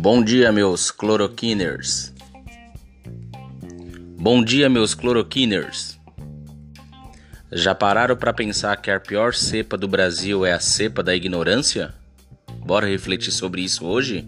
Bom dia, meus cloroquiners. Bom dia, meus cloroquiners. Já pararam para pensar que a pior cepa do Brasil é a cepa da ignorância? Bora refletir sobre isso hoje?